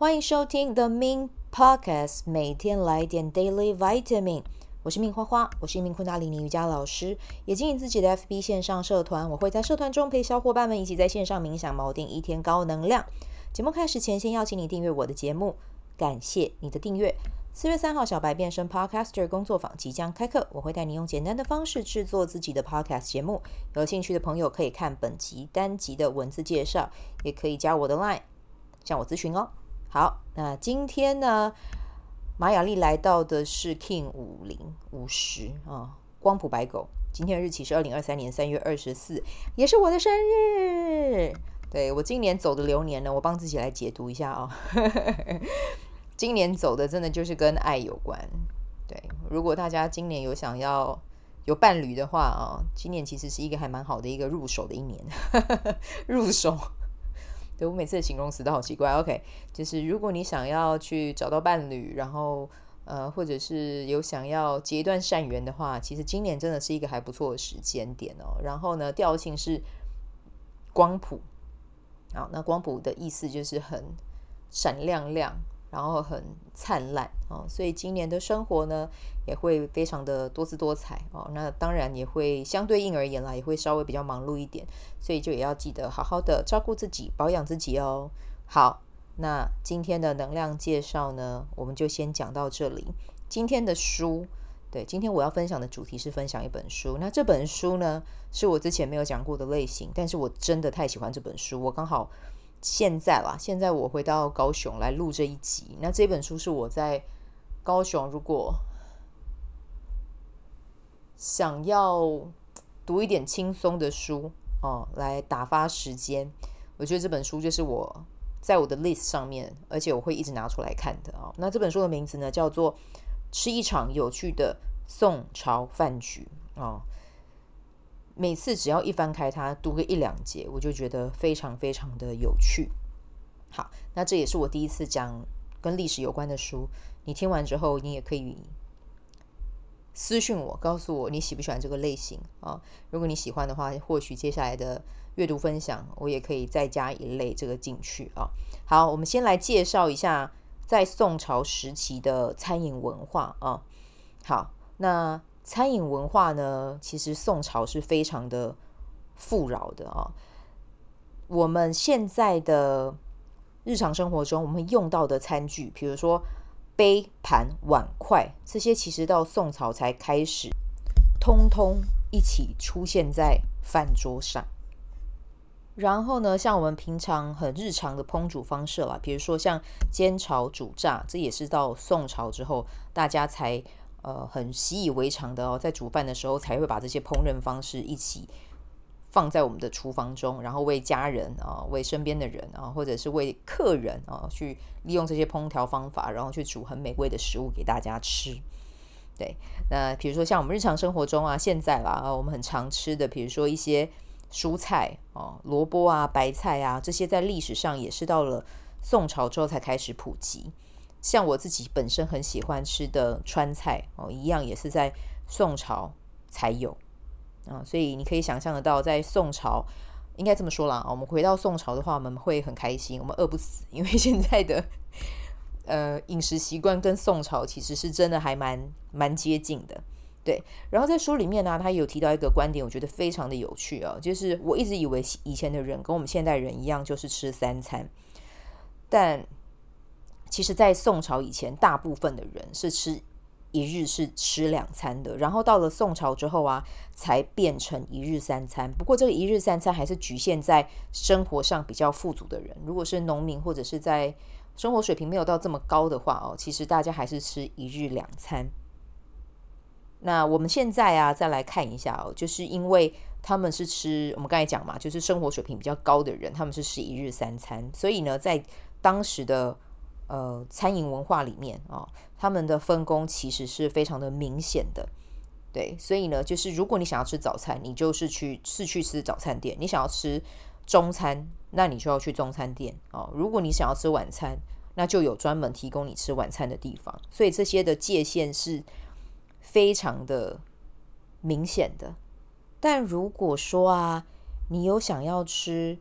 欢迎收听 The Min Podcast，每天来点 Daily Vitamin。我是 Min 花花，我是一名昆达里尼瑜伽老师，也经营自己的 FB 线上社团。我会在社团中陪小伙伴们一起在线上冥想，锚定一天高能量。节目开始前，先邀请你订阅我的节目，感谢你的订阅。四月三号，小白变身 Podcaster 工作坊即将开课，我会带你用简单的方式制作自己的 Podcast 节目。有兴趣的朋友可以看本集单集的文字介绍，也可以加我的 Line 向我咨询哦。好，那今天呢，马雅丽来到的是 King 五零五十啊，光谱白狗。今天的日期是二零二三年三月二十四，也是我的生日。对，我今年走的流年呢，我帮自己来解读一下啊、哦。今年走的真的就是跟爱有关，对。如果大家今年有想要有伴侣的话啊，今年其实是一个还蛮好的一个入手的一年，入手。对，我每次的形容词都好奇怪。OK，就是如果你想要去找到伴侣，然后呃，或者是有想要结一段善缘的话，其实今年真的是一个还不错的时间点哦。然后呢，调性是光谱，好，那光谱的意思就是很闪亮亮。然后很灿烂哦，所以今年的生活呢也会非常的多姿多彩哦。那当然也会相对应而言啦，也会稍微比较忙碌一点，所以就也要记得好好的照顾自己，保养自己哦。好，那今天的能量介绍呢，我们就先讲到这里。今天的书，对，今天我要分享的主题是分享一本书。那这本书呢，是我之前没有讲过的类型，但是我真的太喜欢这本书，我刚好。现在啦，现在我回到高雄来录这一集。那这本书是我在高雄，如果想要读一点轻松的书哦，来打发时间，我觉得这本书就是我在我的 list 上面，而且我会一直拿出来看的哦。那这本书的名字呢，叫做《吃一场有趣的宋朝饭局》哦。每次只要一翻开它，读个一两节，我就觉得非常非常的有趣。好，那这也是我第一次讲跟历史有关的书。你听完之后，你也可以私讯我，告诉我你喜不喜欢这个类型啊？如果你喜欢的话，或许接下来的阅读分享，我也可以再加一类这个进去啊。好，我们先来介绍一下在宋朝时期的餐饮文化啊。好，那。餐饮文化呢，其实宋朝是非常的富饶的啊。我们现在的日常生活中，我们用到的餐具，比如说杯盘碗筷，这些其实到宋朝才开始，通通一起出现在饭桌上。然后呢，像我们平常很日常的烹煮方式啦，比如说像煎炒煮炸，这也是到宋朝之后大家才。呃，很习以为常的哦，在煮饭的时候才会把这些烹饪方式一起放在我们的厨房中，然后为家人啊、为身边的人啊，或者是为客人啊，去利用这些烹调方法，然后去煮很美味的食物给大家吃。对，那比如说像我们日常生活中啊，现在啦，我们很常吃的，比如说一些蔬菜哦，萝卜啊、白菜啊，这些在历史上也是到了宋朝之后才开始普及。像我自己本身很喜欢吃的川菜哦，一样也是在宋朝才有啊，所以你可以想象得到，在宋朝应该这么说啦，我们回到宋朝的话，我们会很开心，我们饿不死，因为现在的呃饮食习惯跟宋朝其实是真的还蛮蛮接近的，对。然后在书里面呢，他有提到一个观点，我觉得非常的有趣啊，就是我一直以为以前的人跟我们现代人一样，就是吃三餐，但。其实，在宋朝以前，大部分的人是吃一日是吃两餐的，然后到了宋朝之后啊，才变成一日三餐。不过，这个一日三餐还是局限在生活上比较富足的人。如果是农民或者是在生活水平没有到这么高的话哦，其实大家还是吃一日两餐。那我们现在啊，再来看一下哦，就是因为他们是吃我们刚才讲嘛，就是生活水平比较高的人，他们是吃一日三餐，所以呢，在当时的。呃，餐饮文化里面啊，哦，他们的分工其实是非常的明显的，对，所以呢，就是如果你想要吃早餐，你就是去是去吃早餐店；你想要吃中餐，那你就要去中餐店哦。如果你想要吃晚餐，那就有专门提供你吃晚餐的地方。所以这些的界限是非常的明显的。但如果说啊，你有想要吃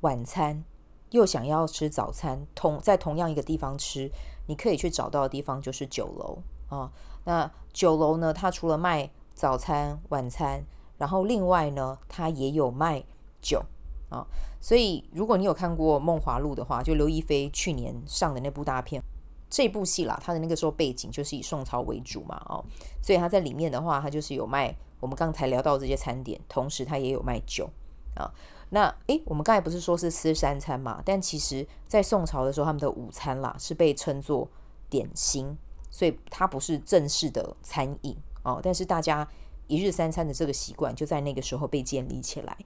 晚餐，又想要吃早餐，同在同样一个地方吃，你可以去找到的地方就是酒楼啊。那酒楼呢，它除了卖早餐、晚餐，然后另外呢，它也有卖酒啊。所以如果你有看过《梦华录》的话，就刘亦菲去年上的那部大片，这部戏啦，它的那个时候背景就是以宋朝为主嘛，哦，所以它在里面的话，它就是有卖我们刚才聊到这些餐点，同时它也有卖酒啊。那诶，我们刚才不是说是吃三餐嘛？但其实，在宋朝的时候，他们的午餐啦是被称作点心，所以它不是正式的餐饮哦。但是大家一日三餐的这个习惯就在那个时候被建立起来。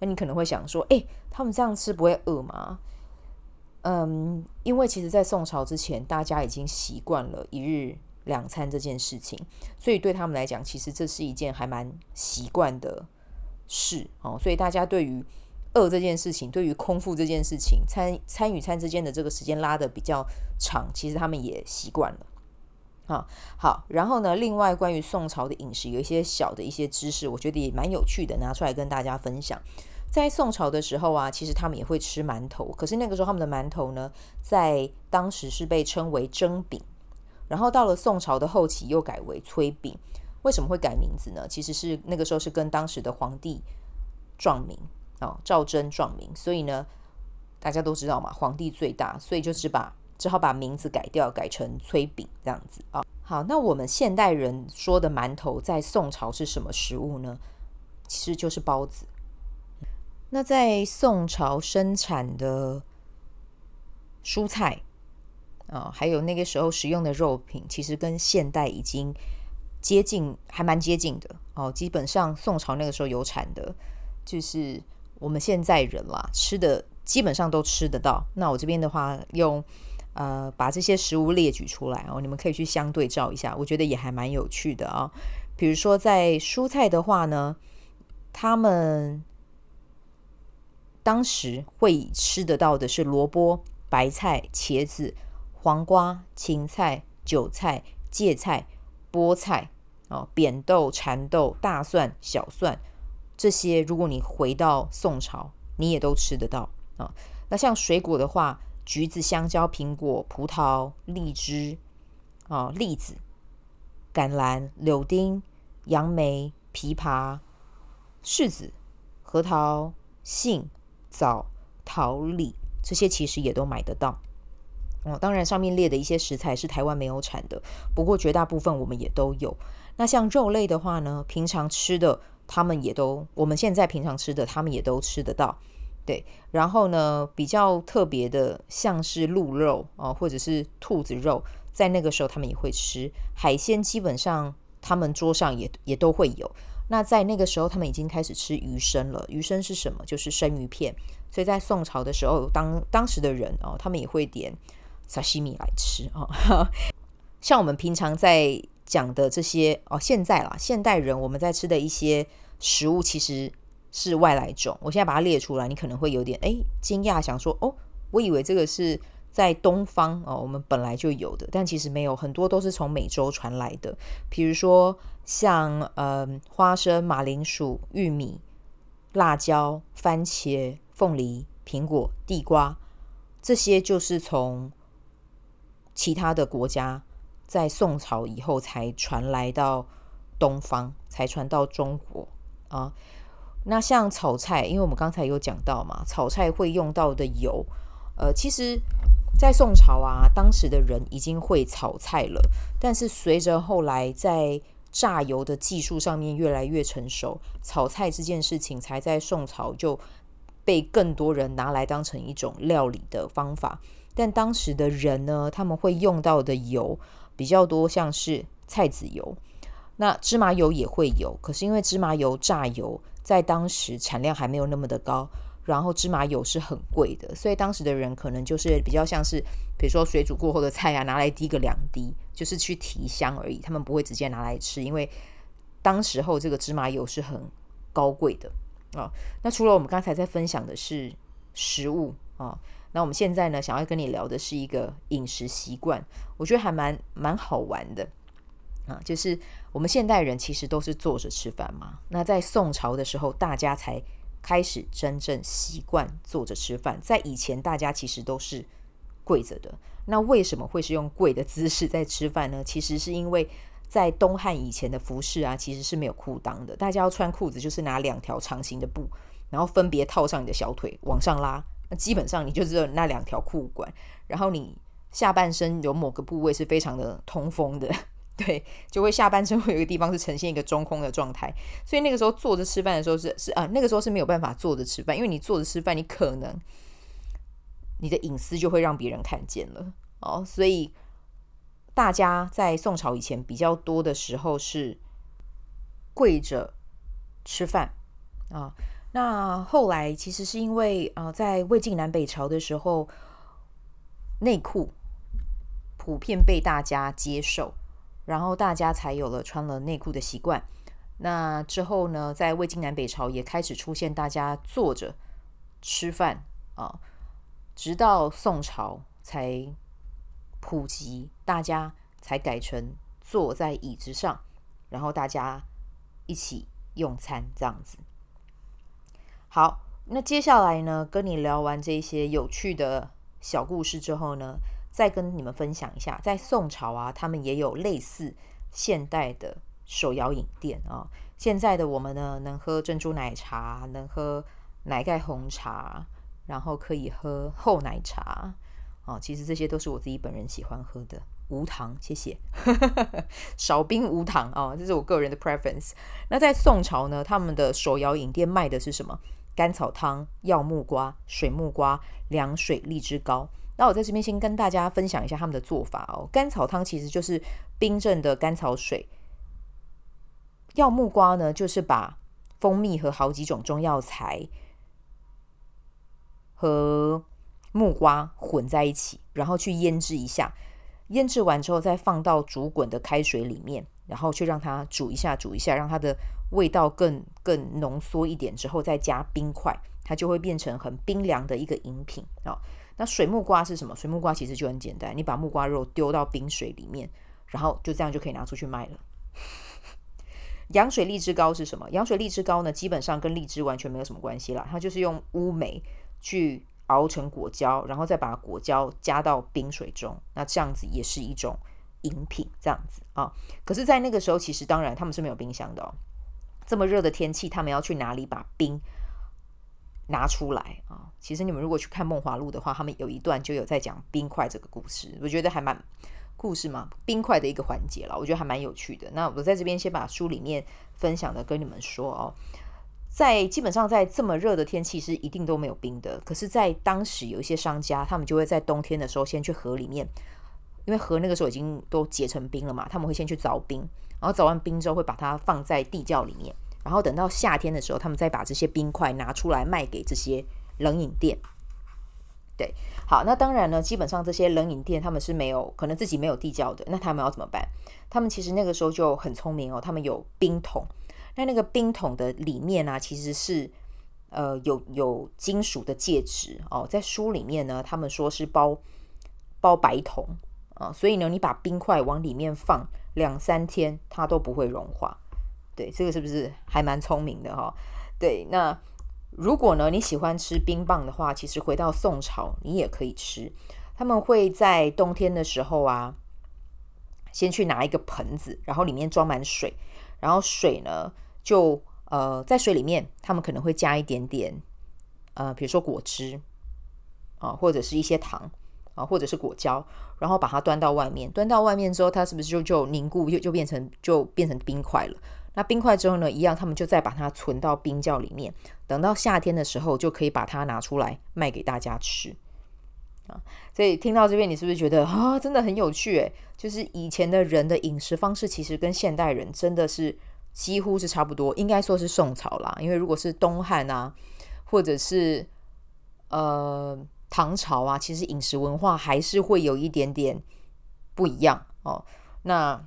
那你可能会想说，诶，他们这样吃不会饿吗？嗯，因为其实，在宋朝之前，大家已经习惯了一日两餐这件事情，所以对他们来讲，其实这是一件还蛮习惯的事哦。所以大家对于饿这件事情，对于空腹这件事情，餐餐与餐之间的这个时间拉得比较长，其实他们也习惯了。啊，好，然后呢，另外关于宋朝的饮食，有一些小的一些知识，我觉得也蛮有趣的，拿出来跟大家分享。在宋朝的时候啊，其实他们也会吃馒头，可是那个时候他们的馒头呢，在当时是被称为蒸饼，然后到了宋朝的后期又改为炊饼。为什么会改名字呢？其实是那个时候是跟当时的皇帝撞名。哦，赵祯撞名，所以呢，大家都知道嘛，皇帝最大，所以就只把只好把名字改掉，改成炊饼这样子啊。好，那我们现代人说的馒头，在宋朝是什么食物呢？其实就是包子。那在宋朝生产的蔬菜啊，还有那个时候食用的肉品，其实跟现代已经接近，还蛮接近的哦。基本上宋朝那个时候有产的，就是。我们现在人啦，吃的基本上都吃得到。那我这边的话，用呃把这些食物列举出来哦，你们可以去相对照一下，我觉得也还蛮有趣的啊、哦。比如说在蔬菜的话呢，他们当时会吃得到的是萝卜、白菜、茄子、黄瓜、芹菜、韭菜、芥菜、菠菜哦，扁豆、蚕豆、大蒜、小蒜。这些如果你回到宋朝，你也都吃得到啊。那像水果的话，橘子、香蕉、苹果、葡萄、荔枝啊、栗子、橄榄、柳丁、杨梅、枇杷、柿子、核桃、杏、枣、桃李，这些其实也都买得到。哦，当然上面列的一些食材是台湾没有产的，不过绝大部分我们也都有。那像肉类的话呢，平常吃的。他们也都，我们现在平常吃的，他们也都吃得到，对。然后呢，比较特别的，像是鹿肉啊，或者是兔子肉，在那个时候他们也会吃。海鲜基本上他们桌上也也都会有。那在那个时候，他们已经开始吃鱼生了。鱼生是什么？就是生鱼片。所以在宋朝的时候，当当时的人哦，他们也会点沙西米来吃啊。像我们平常在讲的这些哦，现在啦，现代人我们在吃的一些。食物其实是外来种，我现在把它列出来，你可能会有点哎惊讶，想说哦，我以为这个是在东方哦，我们本来就有的，但其实没有，很多都是从美洲传来的。比如说像嗯、花生、马铃薯、玉米、辣椒、番茄、凤梨、苹果、地瓜，这些就是从其他的国家在宋朝以后才传来到东方，才传到中国。啊，那像炒菜，因为我们刚才有讲到嘛，炒菜会用到的油，呃，其实，在宋朝啊，当时的人已经会炒菜了，但是随着后来在榨油的技术上面越来越成熟，炒菜这件事情才在宋朝就被更多人拿来当成一种料理的方法。但当时的人呢，他们会用到的油比较多，像是菜籽油。那芝麻油也会有，可是因为芝麻油榨油在当时产量还没有那么的高，然后芝麻油是很贵的，所以当时的人可能就是比较像是，比如说水煮过后的菜啊，拿来滴个两滴，就是去提香而已，他们不会直接拿来吃，因为当时候这个芝麻油是很高贵的啊。那除了我们刚才在分享的是食物啊，那我们现在呢，想要跟你聊的是一个饮食习惯，我觉得还蛮蛮好玩的。啊，就是我们现代人其实都是坐着吃饭嘛。那在宋朝的时候，大家才开始真正习惯坐着吃饭。在以前，大家其实都是跪着的。那为什么会是用跪的姿势在吃饭呢？其实是因为在东汉以前的服饰啊，其实是没有裤裆的。大家要穿裤子，就是拿两条长形的布，然后分别套上你的小腿往上拉。那基本上你就只有那两条裤管，然后你下半身有某个部位是非常的通风的，对，就会下半身会有一个地方是呈现一个中空的状态。所以那个时候坐着吃饭的时候是是啊，那个时候是没有办法坐着吃饭，因为你坐着吃饭，你可能。你的隐私就会让别人看见了哦，所以大家在宋朝以前比较多的时候是跪着吃饭啊。那后来其实是因为啊，在魏晋南北朝的时候，内裤普遍被大家接受，然后大家才有了穿了内裤的习惯。那之后呢，在魏晋南北朝也开始出现大家坐着吃饭啊。直到宋朝才普及，大家才改成坐在椅子上，然后大家一起用餐这样子。好，那接下来呢，跟你聊完这些有趣的小故事之后呢，再跟你们分享一下，在宋朝啊，他们也有类似现代的手摇饮店啊。现在的我们呢，能喝珍珠奶茶，能喝奶盖红茶。然后可以喝厚奶茶，哦，其实这些都是我自己本人喜欢喝的，无糖，谢谢，少冰无糖哦，这是我个人的 preference。那在宋朝呢，他们的手摇饮店卖的是什么？甘草汤、药木瓜、水木瓜、凉水、荔枝糕。那我在这边先跟大家分享一下他们的做法哦。甘草汤其实就是冰镇的甘草水，药木瓜呢，就是把蜂蜜和好几种中药材。和木瓜混在一起，然后去腌制一下。腌制完之后，再放到煮滚的开水里面，然后去让它煮一下，煮一下，让它的味道更更浓缩一点。之后再加冰块，它就会变成很冰凉的一个饮品啊。那水木瓜是什么？水木瓜其实就很简单，你把木瓜肉丢到冰水里面，然后就这样就可以拿出去卖了。羊水荔枝糕是什么？羊水荔枝糕呢，基本上跟荔枝完全没有什么关系啦，它就是用乌梅。去熬成果胶，然后再把果胶加到冰水中，那这样子也是一种饮品，这样子啊。可是，在那个时候，其实当然他们是没有冰箱的哦。这么热的天气，他们要去哪里把冰拿出来啊？其实你们如果去看《梦华录》的话，他们有一段就有在讲冰块这个故事，我觉得还蛮故事嘛，冰块的一个环节了，我觉得还蛮有趣的。那我在这边先把书里面分享的跟你们说哦。在基本上在这么热的天气是一定都没有冰的，可是，在当时有一些商家，他们就会在冬天的时候先去河里面，因为河那个时候已经都结成冰了嘛，他们会先去凿冰，然后凿完冰之后会把它放在地窖里面，然后等到夏天的时候，他们再把这些冰块拿出来卖给这些冷饮店。对，好，那当然呢，基本上这些冷饮店他们是没有可能自己没有地窖的，那他们要怎么办？他们其实那个时候就很聪明哦，他们有冰桶。那那个冰桶的里面呢、其实是呃有有金属的介质哦，在书里面呢，他们说是包包白铜啊、所以呢，你把冰块往里面放两三天，它都不会融化。对，这个是不是还蛮聪明的哈、对，那如果呢你喜欢吃冰棒的话，其实回到宋朝你也可以吃。他们会在冬天的时候啊，先去拿一个盆子，然后里面装满水。然后水呢，就呃在水里面，他们可能会加一点点呃，比如说果汁啊、或者是一些糖啊、或者是果胶，然后把它端到外面。端到外面之后，它是不是就就凝固，就就变成就变成冰块了？那冰块之后呢，一样，他们就再把它存到冰窖里面，等到夏天的时候，就可以把它拿出来卖给大家吃。啊，所以听到这边，你是不是觉得啊，真的很有趣？诶，就是以前的人的饮食方式，其实跟现代人真的是几乎是差不多。应该说是宋朝啦，因为如果是东汉啊，或者是呃唐朝啊，其实饮食文化还是会有一点点不一样哦。那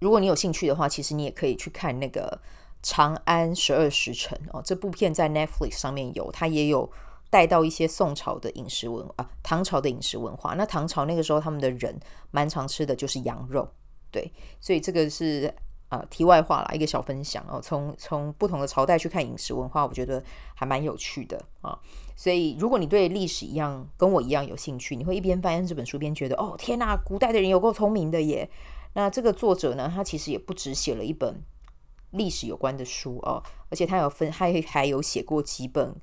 如果你有兴趣的话，其实你也可以去看那个《长安十二时辰》哦，这部片在 Netflix 上面有，它也有。带到一些宋朝的饮食文啊，唐朝的饮食文化。那唐朝那个时候，他们的人蛮常吃的就是羊肉，对，所以这个是呃题外话啦，一个小分享哦。从从不同的朝代去看饮食文化，我觉得还蛮有趣的啊。所以如果你对历史一样跟我一样有兴趣，你会一边翻这本书，边觉得哦天哪，古代的人有够聪明的耶。那这个作者呢，他其实也不只写了一本历史有关的书哦，而且他有分，还还有写过几本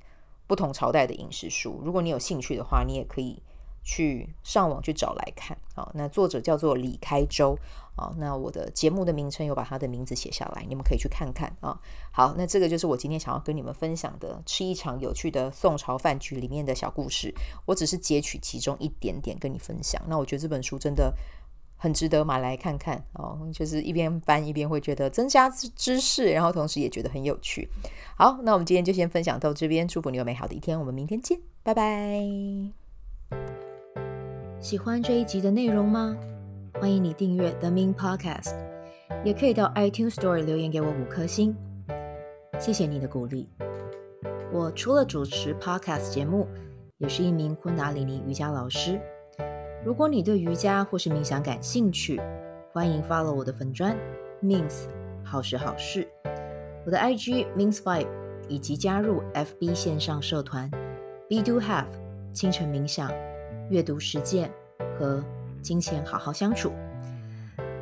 不同朝代的饮食书。如果你有兴趣的话，你也可以。去上网去找来看，好，那作者叫做李开周，啊，那我的节目的名称有把他的名字写下来，你们可以去看看啊。好，那这个就是我今天想要跟你们分享的，吃一场有趣的宋朝饭局里面的小故事，我只是截取其中一点点跟你分享。那我觉得这本书真的很值得买来看看哦，就是一边翻一边会觉得增加知识，然后同时也觉得很有趣。好，那我们今天就先分享到这边，祝福你有美好的一天，我们明天见，拜拜。喜欢这一集的内容吗？欢迎你订阅 The Min Podcast，也可以到 iTunes Store 留言给我五颗星，谢谢你的鼓励。我除了主持 Podcast 节目，也是一名昆达里尼瑜伽老师。如果你对瑜伽或是冥想感兴趣，欢迎 follow 我的粉专，means 好时好事，我的 IG Mins Vibe，以及加入 FB 线上社团 Be Do Have 清晨冥想。阅读实践和金钱好好相处，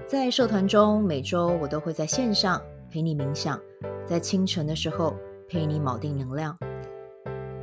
在社团中，每周我都会在线上陪你冥想，在清晨的时候陪你锚定能量。